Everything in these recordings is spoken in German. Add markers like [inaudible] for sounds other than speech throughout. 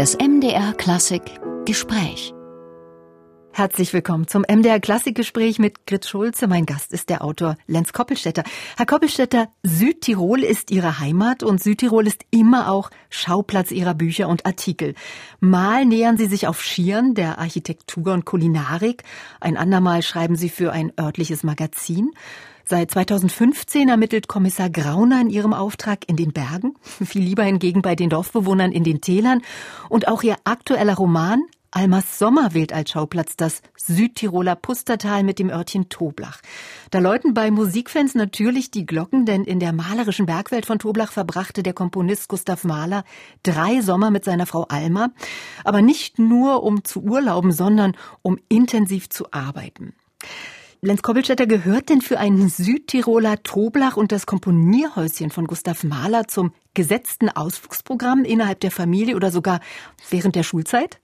Das MDR Klassik Gespräch. Herzlich willkommen zum MDR Klassikgespräch mit Grit Schulze. Mein Gast ist der Autor Lenz Koppelstädter. Herr Koppelstädter, Südtirol ist Ihre Heimat und Südtirol ist immer auch Schauplatz Ihrer Bücher und Artikel. Mal nähern Sie sich auf Schieren der Architektur und Kulinarik, ein andermal schreiben Sie für ein örtliches Magazin. Seit 2015 ermittelt Kommissar Grauner in ihrem Auftrag in den Bergen, [laughs] viel lieber hingegen bei den Dorfbewohnern in den Tälern. Und auch ihr aktueller Roman Almas Sommer wählt als Schauplatz das Südtiroler Pustertal mit dem Örtchen Toblach. Da läuten bei Musikfans natürlich die Glocken, denn in der malerischen Bergwelt von Toblach verbrachte der Komponist Gustav Mahler drei Sommer mit seiner Frau Alma, aber nicht nur um zu urlauben, sondern um intensiv zu arbeiten. Lenz Koppelstädter, gehört denn für einen Südtiroler Toblach und das Komponierhäuschen von Gustav Mahler zum gesetzten Ausflugsprogramm innerhalb der Familie oder sogar während der Schulzeit?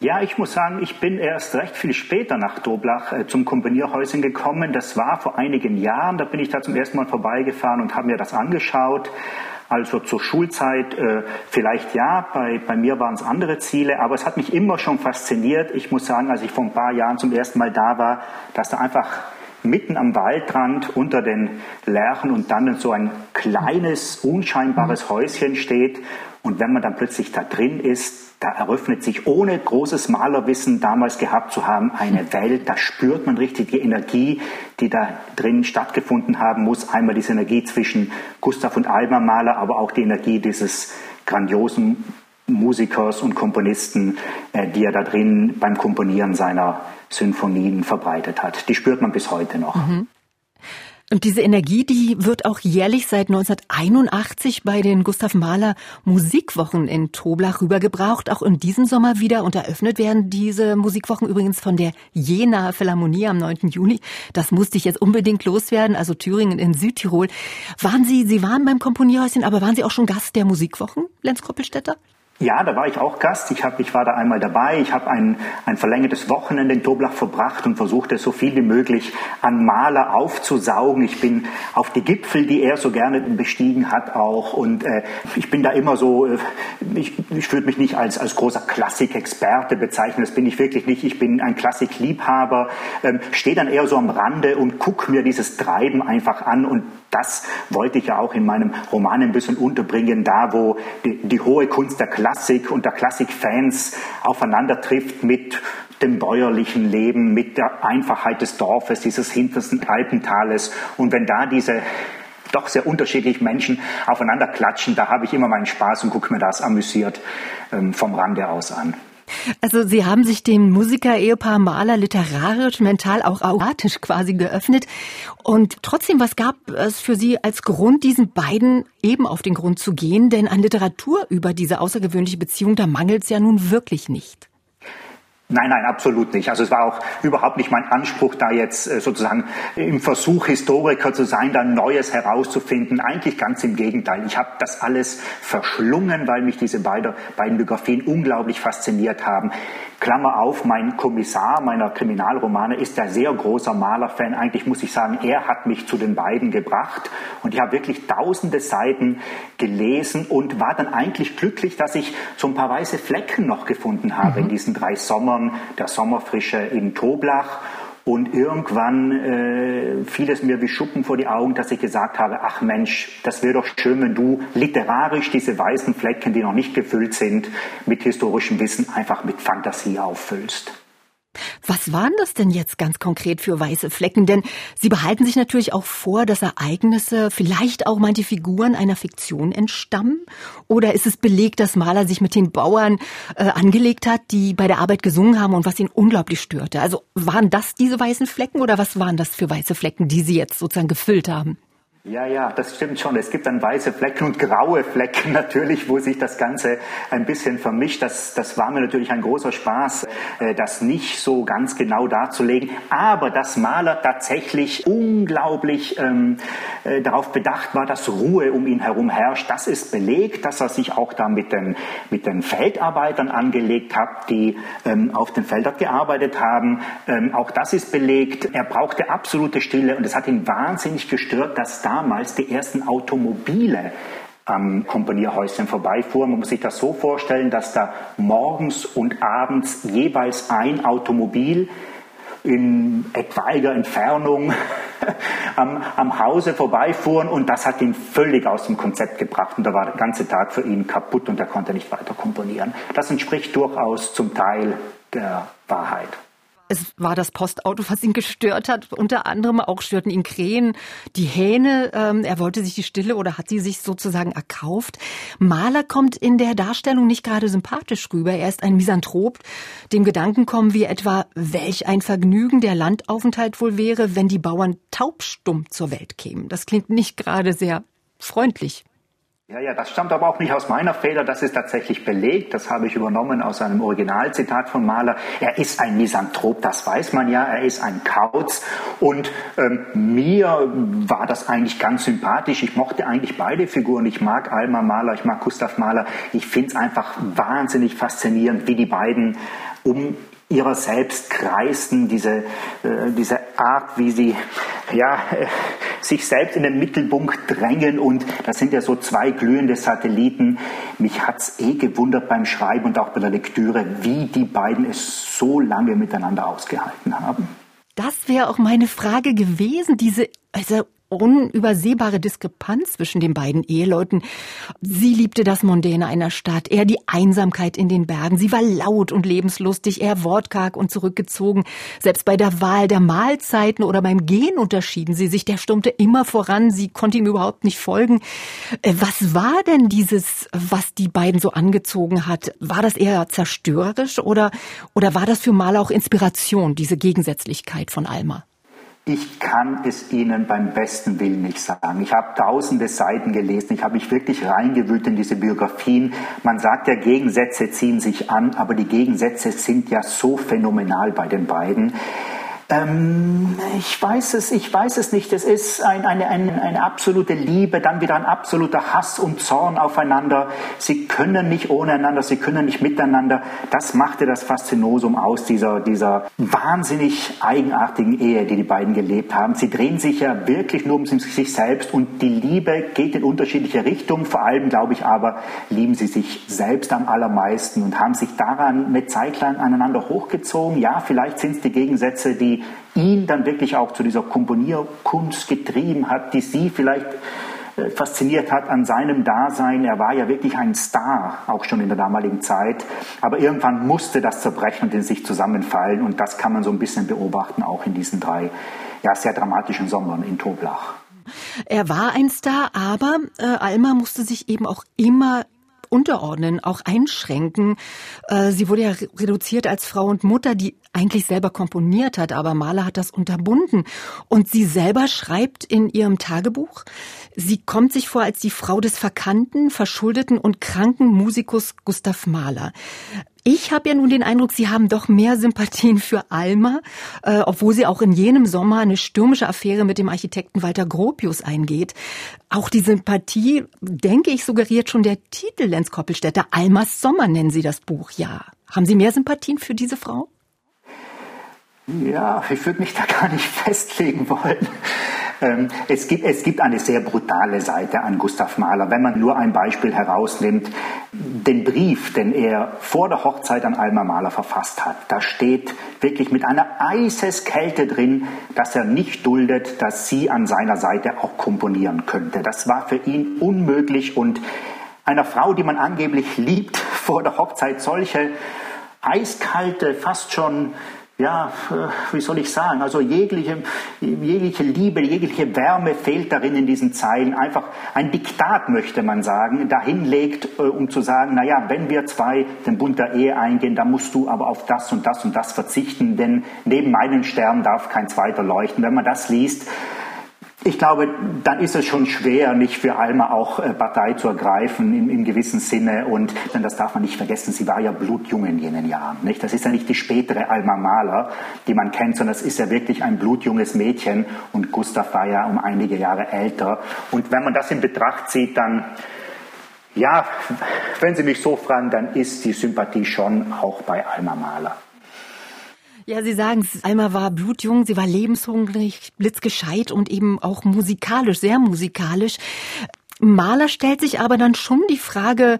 Ja, ich muss sagen, ich bin erst recht viel später nach Doblach äh, zum Komponierhäuschen gekommen. Das war vor einigen Jahren. Da bin ich da zum ersten Mal vorbeigefahren und habe mir das angeschaut. Also zur Schulzeit äh, vielleicht ja, bei, bei mir waren es andere Ziele, aber es hat mich immer schon fasziniert. Ich muss sagen, als ich vor ein paar Jahren zum ersten Mal da war, dass da einfach mitten am Waldrand unter den Lärchen und dann so ein kleines, unscheinbares Häuschen steht. Und wenn man dann plötzlich da drin ist, da eröffnet sich, ohne großes Malerwissen damals gehabt zu haben, eine Welt. Da spürt man richtig die Energie, die da drin stattgefunden haben muss. Einmal diese Energie zwischen Gustav und Alma Maler, aber auch die Energie dieses grandiosen Musikers und Komponisten, äh, die er da drin beim Komponieren seiner Symphonien verbreitet hat. Die spürt man bis heute noch. Mhm. Und diese Energie, die wird auch jährlich seit 1981 bei den Gustav Mahler Musikwochen in Toblach rübergebraucht. Auch in diesem Sommer wieder und eröffnet werden diese Musikwochen übrigens von der Jena Philharmonie am 9. Juni. Das musste ich jetzt unbedingt loswerden, also Thüringen in Südtirol. Waren Sie, Sie waren beim Komponierhäuschen, aber waren Sie auch schon Gast der Musikwochen, Lenz Koppelstädter? Ja, da war ich auch Gast. Ich, hab, ich war da einmal dabei. Ich habe ein, ein verlängertes Wochenende in Doblach verbracht und versuchte so viel wie möglich an Maler aufzusaugen. Ich bin auf die Gipfel, die er so gerne bestiegen hat, auch. Und äh, ich bin da immer so, äh, ich, ich würde mich nicht als, als großer Klassikexperte bezeichnen. Das bin ich wirklich nicht. Ich bin ein Klassikliebhaber, ähm, stehe dann eher so am Rande und gucke mir dieses Treiben einfach an. Und das wollte ich ja auch in meinem Roman ein bisschen unterbringen, da wo die, die hohe Kunst der Klassik und der Klassikfans aufeinander trifft mit dem bäuerlichen Leben, mit der Einfachheit des Dorfes, dieses hintersten Alpentales. Und wenn da diese doch sehr unterschiedlichen Menschen aufeinander klatschen, da habe ich immer meinen Spaß und gucke mir das amüsiert ähm, vom Rande aus an. Also Sie haben sich dem Musiker-Ehepaar Mahler literarisch, mental, auch auratisch quasi geöffnet. Und trotzdem, was gab es für Sie als Grund, diesen beiden eben auf den Grund zu gehen? Denn an Literatur über diese außergewöhnliche Beziehung, da mangelt es ja nun wirklich nicht. Nein, nein, absolut nicht. Also es war auch überhaupt nicht mein Anspruch, da jetzt äh, sozusagen im Versuch, Historiker zu sein, da Neues herauszufinden. Eigentlich ganz im Gegenteil. Ich habe das alles verschlungen, weil mich diese beiden Biografien unglaublich fasziniert haben. Klammer auf, mein Kommissar meiner Kriminalromane ist ein sehr großer Malerfan. Eigentlich muss ich sagen, er hat mich zu den beiden gebracht. Und ich habe wirklich tausende Seiten gelesen und war dann eigentlich glücklich, dass ich so ein paar weiße Flecken noch gefunden habe mhm. in diesen drei Sommern der Sommerfrische in Toblach und irgendwann äh, fiel es mir wie Schuppen vor die Augen, dass ich gesagt habe, ach Mensch, das wäre doch schön, wenn du literarisch diese weißen Flecken, die noch nicht gefüllt sind, mit historischem Wissen einfach mit Fantasie auffüllst. Was waren das denn jetzt ganz konkret für weiße Flecken? Denn Sie behalten sich natürlich auch vor, dass Ereignisse, vielleicht auch manche Figuren einer Fiktion entstammen? Oder ist es belegt, dass Maler sich mit den Bauern äh, angelegt hat, die bei der Arbeit gesungen haben und was ihn unglaublich störte? Also waren das diese weißen Flecken oder was waren das für weiße Flecken, die Sie jetzt sozusagen gefüllt haben? Ja, ja, das stimmt schon. Es gibt dann weiße Flecken und graue Flecken [laughs] natürlich, wo sich das Ganze ein bisschen vermischt. Das, das war mir natürlich ein großer Spaß, äh, das nicht so ganz genau darzulegen. Aber dass Maler tatsächlich unglaublich ähm, äh, darauf bedacht war, dass Ruhe um ihn herum herrscht, das ist belegt, dass er sich auch da mit den, mit den Feldarbeitern angelegt hat, die ähm, auf den Feldern gearbeitet haben. Ähm, auch das ist belegt. Er brauchte absolute Stille und es hat ihn wahnsinnig gestört, dass da damals die ersten Automobile am Komponierhäuschen vorbeifuhren. Man muss sich das so vorstellen, dass da morgens und abends jeweils ein Automobil in etwaiger Entfernung [laughs] am, am Hause vorbeifuhren und das hat ihn völlig aus dem Konzept gebracht und da war der ganze Tag für ihn kaputt und er konnte nicht weiter komponieren. Das entspricht durchaus zum Teil der Wahrheit. Es war das Postauto, was ihn gestört hat. Unter anderem auch störten ihn Krähen, die Hähne. Ähm, er wollte sich die Stille oder hat sie sich sozusagen erkauft. Mahler kommt in der Darstellung nicht gerade sympathisch rüber. Er ist ein Misanthrop. Dem Gedanken kommen wir etwa, welch ein Vergnügen der Landaufenthalt wohl wäre, wenn die Bauern taubstumm zur Welt kämen. Das klingt nicht gerade sehr freundlich. Ja, ja, das stammt aber auch nicht aus meiner Feder, das ist tatsächlich belegt, das habe ich übernommen aus einem Originalzitat von Mahler. Er ist ein Misanthrop, das weiß man ja, er ist ein Kauz. Und ähm, mir war das eigentlich ganz sympathisch. Ich mochte eigentlich beide Figuren, ich mag Alma Mahler, ich mag Gustav Mahler, ich finde es einfach wahnsinnig faszinierend, wie die beiden um ihrer selbst kreisten, diese, äh, diese Art, wie sie ja, äh, sich selbst in den Mittelpunkt drängen und das sind ja so zwei glühende Satelliten. Mich hat's eh gewundert beim Schreiben und auch bei der Lektüre, wie die beiden es so lange miteinander ausgehalten haben. Das wäre auch meine Frage gewesen, diese also unübersehbare Diskrepanz zwischen den beiden Eheleuten. Sie liebte das Mondäne einer Stadt, er die Einsamkeit in den Bergen. Sie war laut und lebenslustig, er wortkarg und zurückgezogen. Selbst bei der Wahl der Mahlzeiten oder beim Gehen unterschieden sie sich. Der stummte immer voran, sie konnte ihm überhaupt nicht folgen. Äh, was war denn dieses, was die beiden so angezogen hat? War das eher zerstörerisch oder, oder war das für Maler auch Inspiration, diese Gegensätzlichkeit von Alma? Ich kann es Ihnen beim besten Willen nicht sagen. Ich habe tausende Seiten gelesen. Ich habe mich wirklich reingewühlt in diese Biografien. Man sagt ja, Gegensätze ziehen sich an, aber die Gegensätze sind ja so phänomenal bei den beiden. Ähm, ich weiß es, ich weiß es nicht. Es ist ein, eine, eine, eine absolute Liebe, dann wieder ein absoluter Hass und Zorn aufeinander. Sie können nicht ohne einander, sie können nicht miteinander. Das machte das Faszinosum aus dieser, dieser wahnsinnig eigenartigen Ehe, die die beiden gelebt haben. Sie drehen sich ja wirklich nur um sich selbst und die Liebe geht in unterschiedliche Richtungen. Vor allem, glaube ich aber, lieben sie sich selbst am allermeisten und haben sich daran eine Zeit lang aneinander hochgezogen. Ja, vielleicht sind es die Gegensätze, die ihn dann wirklich auch zu dieser Komponierkunst getrieben hat, die sie vielleicht äh, fasziniert hat an seinem Dasein. Er war ja wirklich ein Star, auch schon in der damaligen Zeit. Aber irgendwann musste das zerbrechen und in sich zusammenfallen. Und das kann man so ein bisschen beobachten, auch in diesen drei ja, sehr dramatischen Sommern in Toblach. Er war ein Star, aber äh, Alma musste sich eben auch immer unterordnen, auch einschränken. Äh, sie wurde ja reduziert als Frau und Mutter, die eigentlich selber komponiert hat, aber Mahler hat das unterbunden. Und sie selber schreibt in ihrem Tagebuch, sie kommt sich vor als die Frau des verkannten, verschuldeten und kranken Musikus Gustav Mahler. Ich habe ja nun den Eindruck, Sie haben doch mehr Sympathien für Alma, äh, obwohl sie auch in jenem Sommer eine stürmische Affäre mit dem Architekten Walter Gropius eingeht. Auch die Sympathie, denke ich, suggeriert schon der Titel Lenz Koppelstädter. Almas Sommer nennen Sie das Buch, ja. Haben Sie mehr Sympathien für diese Frau? Ja, ich würde mich da gar nicht [laughs] festlegen wollen. Ähm, es gibt, es gibt eine sehr brutale Seite an Gustav Mahler. Wenn man nur ein Beispiel herausnimmt, den Brief, den er vor der Hochzeit an Alma Mahler verfasst hat, da steht wirklich mit einer Eiseskälte drin, dass er nicht duldet, dass sie an seiner Seite auch komponieren könnte. Das war für ihn unmöglich und einer Frau, die man angeblich liebt, [laughs] vor der Hochzeit solche eiskalte, fast schon ja, äh, wie soll ich sagen, also jegliche, jegliche Liebe, jegliche Wärme fehlt darin in diesen Zeilen. Einfach ein Diktat, möchte man sagen, dahin legt, äh, um zu sagen, naja, wenn wir zwei den Bund der Ehe eingehen, dann musst du aber auf das und das und das verzichten, denn neben meinen Stern darf kein zweiter leuchten. Wenn man das liest, ich glaube, dann ist es schon schwer, nicht für Alma auch äh, Partei zu ergreifen im, im gewissen Sinne. Und denn das darf man nicht vergessen, sie war ja blutjung in jenen Jahren. Nicht? Das ist ja nicht die spätere Alma Mahler, die man kennt, sondern es ist ja wirklich ein blutjunges Mädchen. Und Gustav war ja um einige Jahre älter. Und wenn man das in Betracht zieht, dann ja, wenn Sie mich so fragen, dann ist die Sympathie schon auch bei Alma Mahler. Ja, Sie sagen es, Alma war blutjung, sie war lebenshungrig, blitzgescheit und eben auch musikalisch, sehr musikalisch. Mahler stellt sich aber dann schon die Frage,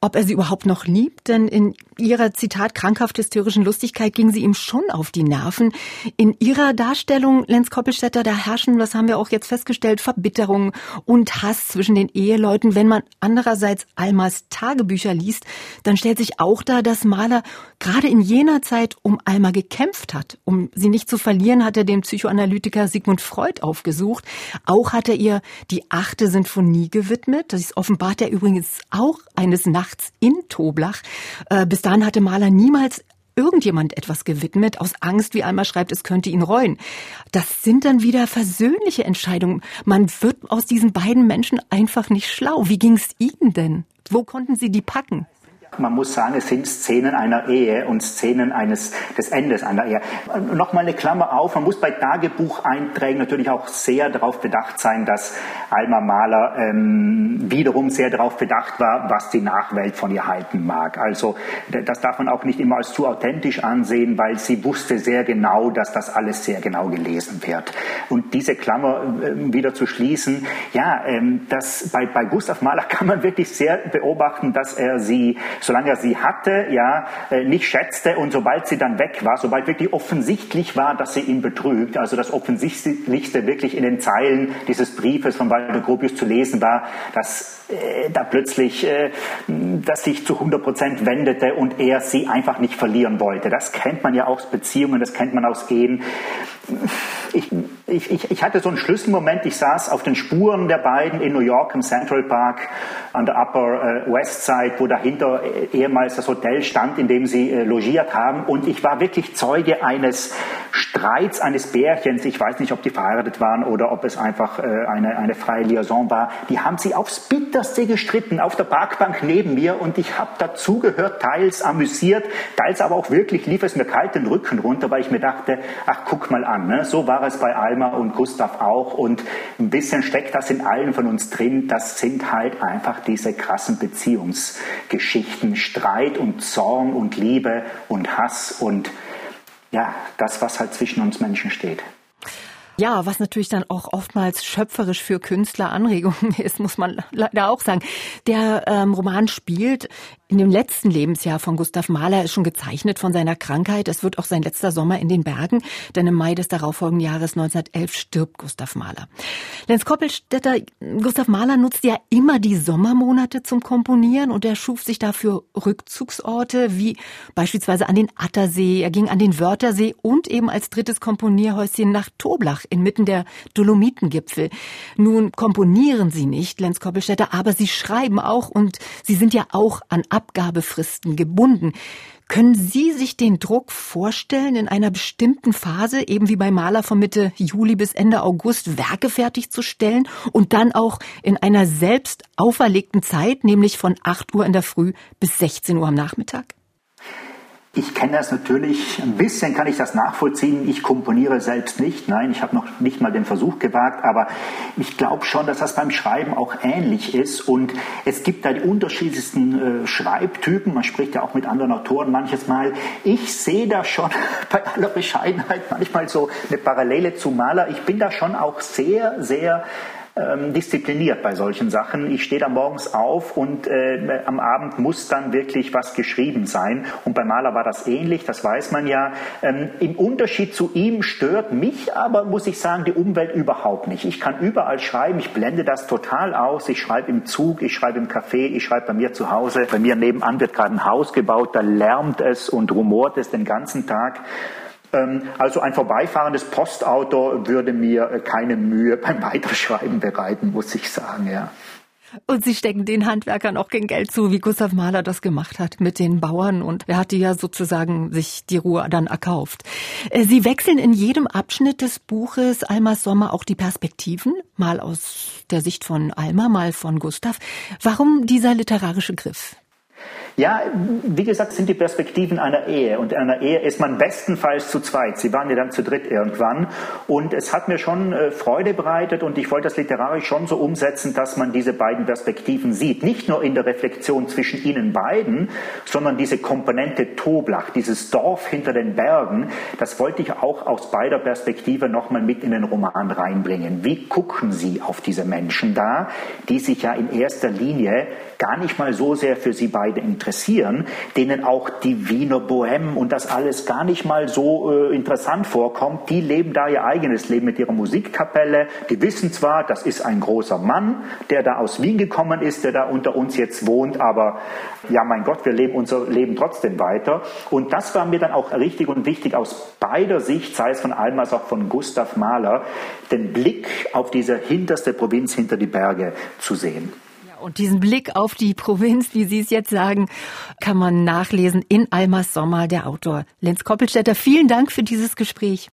ob er sie überhaupt noch liebt, denn in ihrer Zitat krankhaft hysterischen Lustigkeit ging sie ihm schon auf die Nerven. In ihrer Darstellung, Lenz Koppelstädter, da herrschen, das haben wir auch jetzt festgestellt, Verbitterung und Hass zwischen den Eheleuten. Wenn man andererseits Almas Tagebücher liest, dann stellt sich auch dar, dass Mahler gerade in jener Zeit um Alma gekämpft hat. Um sie nicht zu verlieren, hat er den Psychoanalytiker Sigmund Freud aufgesucht. Auch hat er ihr die achte Sinfonie gewidmet. Das offenbart er übrigens auch eines Nachts in Toblach. Äh, bis dahin hatte Mahler niemals irgendjemand etwas gewidmet, aus Angst, wie Alma schreibt, es könnte ihn reuen. Das sind dann wieder versöhnliche Entscheidungen. Man wird aus diesen beiden Menschen einfach nicht schlau. Wie ging's Ihnen denn? Wo konnten Sie die packen? Man muss sagen, es sind Szenen einer Ehe und Szenen eines des Endes einer Ehe. Nochmal eine Klammer auf, man muss bei Tagebucheinträgen natürlich auch sehr darauf bedacht sein, dass Alma Mahler ähm, wiederum sehr darauf bedacht war, was die Nachwelt von ihr halten mag. Also das darf man auch nicht immer als zu authentisch ansehen, weil sie wusste sehr genau, dass das alles sehr genau gelesen wird. Und diese Klammer äh, wieder zu schließen, ja, ähm, das bei, bei Gustav Mahler [laughs] kann man wirklich sehr beobachten, dass er sie solange er sie hatte, ja, äh, nicht schätzte und sobald sie dann weg war, sobald wirklich offensichtlich war, dass sie ihn betrügt, also das Offensichtlichste wirklich in den Zeilen dieses Briefes von Walter Gropius zu lesen war, dass äh, da plötzlich äh, das sich zu 100 Prozent wendete und er sie einfach nicht verlieren wollte. Das kennt man ja aus Beziehungen, das kennt man aus Ehen ich, ich, ich hatte so einen Schlüsselmoment. Ich saß auf den Spuren der beiden in New York im Central Park an der Upper äh, West Side, wo dahinter äh, ehemals das Hotel stand, in dem sie äh, logiert haben. Und ich war wirklich Zeuge eines Streits eines Bärchens. Ich weiß nicht, ob die verheiratet waren oder ob es einfach eine, eine freie Liaison war. Die haben sie aufs Bitterste gestritten auf der Parkbank neben mir und ich habe dazugehört, teils amüsiert, teils aber auch wirklich lief es mir kalt den Rücken runter, weil ich mir dachte, ach guck mal an, ne? so war es bei Alma und Gustav auch und ein bisschen steckt das in allen von uns drin. Das sind halt einfach diese krassen Beziehungsgeschichten, Streit und Zorn und Liebe und Hass und ja, das, was halt zwischen uns Menschen steht. Ja, was natürlich dann auch oftmals schöpferisch für Künstler Anregungen [laughs] ist, muss man leider auch sagen. Der ähm, Roman spielt in dem letzten Lebensjahr von Gustav Mahler, ist schon gezeichnet von seiner Krankheit. Es wird auch sein letzter Sommer in den Bergen, denn im Mai des darauffolgenden Jahres 1911 stirbt Gustav Mahler. Lenz Koppelstädter, Gustav Mahler nutzt ja immer die Sommermonate zum Komponieren und er schuf sich dafür Rückzugsorte, wie beispielsweise an den Attersee, er ging an den Wörthersee und eben als drittes Komponierhäuschen nach Toblach inmitten der Dolomitengipfel. Nun komponieren Sie nicht, Lenz Koppelstädter, aber Sie schreiben auch und Sie sind ja auch an Abgabefristen gebunden. Können Sie sich den Druck vorstellen, in einer bestimmten Phase, eben wie bei Maler von Mitte Juli bis Ende August, Werke fertigzustellen und dann auch in einer selbst auferlegten Zeit, nämlich von 8 Uhr in der Früh bis 16 Uhr am Nachmittag? Ich kenne das natürlich, ein bisschen kann ich das nachvollziehen. Ich komponiere selbst nicht. Nein, ich habe noch nicht mal den Versuch gewagt, aber ich glaube schon, dass das beim Schreiben auch ähnlich ist. Und es gibt da die unterschiedlichsten äh, Schreibtypen. Man spricht ja auch mit anderen Autoren manches Mal. Ich sehe da schon [laughs] bei aller Bescheidenheit manchmal so eine Parallele zu Maler. Ich bin da schon auch sehr, sehr ähm, diszipliniert bei solchen Sachen. Ich stehe da morgens auf und äh, am Abend muss dann wirklich was geschrieben sein. Und bei Maler war das ähnlich, das weiß man ja. Ähm, Im Unterschied zu ihm stört mich aber, muss ich sagen, die Umwelt überhaupt nicht. Ich kann überall schreiben, ich blende das total aus. Ich schreibe im Zug, ich schreibe im Café, ich schreibe bei mir zu Hause. Bei mir nebenan wird gerade ein Haus gebaut, da lärmt es und rumort es den ganzen Tag. Ähm, also ein vorbeifahrendes Postauto würde mir äh, keine Mühe beim Weiterschreiben bereiten, muss ich sagen, ja. Und sie stecken den Handwerkern auch kein Geld zu, wie Gustav Mahler das gemacht hat mit den Bauern. Und er hatte ja sozusagen sich die Ruhe dann erkauft. Äh, sie wechseln in jedem Abschnitt des Buches Almas Sommer auch die Perspektiven, mal aus der Sicht von Alma, mal von Gustav. Warum dieser literarische Griff? Ja, wie gesagt, sind die Perspektiven einer Ehe. Und in einer Ehe ist man bestenfalls zu zweit. Sie waren ja dann zu dritt irgendwann. Und es hat mir schon äh, Freude bereitet und ich wollte das literarisch schon so umsetzen, dass man diese beiden Perspektiven sieht. Nicht nur in der Reflexion zwischen ihnen beiden, sondern diese Komponente Toblach, dieses Dorf hinter den Bergen, das wollte ich auch aus beider Perspektive nochmal mit in den Roman reinbringen. Wie gucken Sie auf diese Menschen da, die sich ja in erster Linie gar nicht mal so sehr für Sie beide interessieren? Interessieren, denen auch die Wiener Bohème und das alles gar nicht mal so äh, interessant vorkommt, die leben da ihr eigenes Leben mit ihrer Musikkapelle. Die wissen zwar, das ist ein großer Mann, der da aus Wien gekommen ist, der da unter uns jetzt wohnt, aber ja, mein Gott, wir leben unser Leben trotzdem weiter. Und das war mir dann auch richtig und wichtig aus beider Sicht, sei es von Alma als auch von Gustav Mahler, den Blick auf diese hinterste Provinz hinter die Berge zu sehen. Und diesen Blick auf die Provinz, wie Sie es jetzt sagen, kann man nachlesen in Almas Sommer, der Autor Lenz Koppelstädter. Vielen Dank für dieses Gespräch.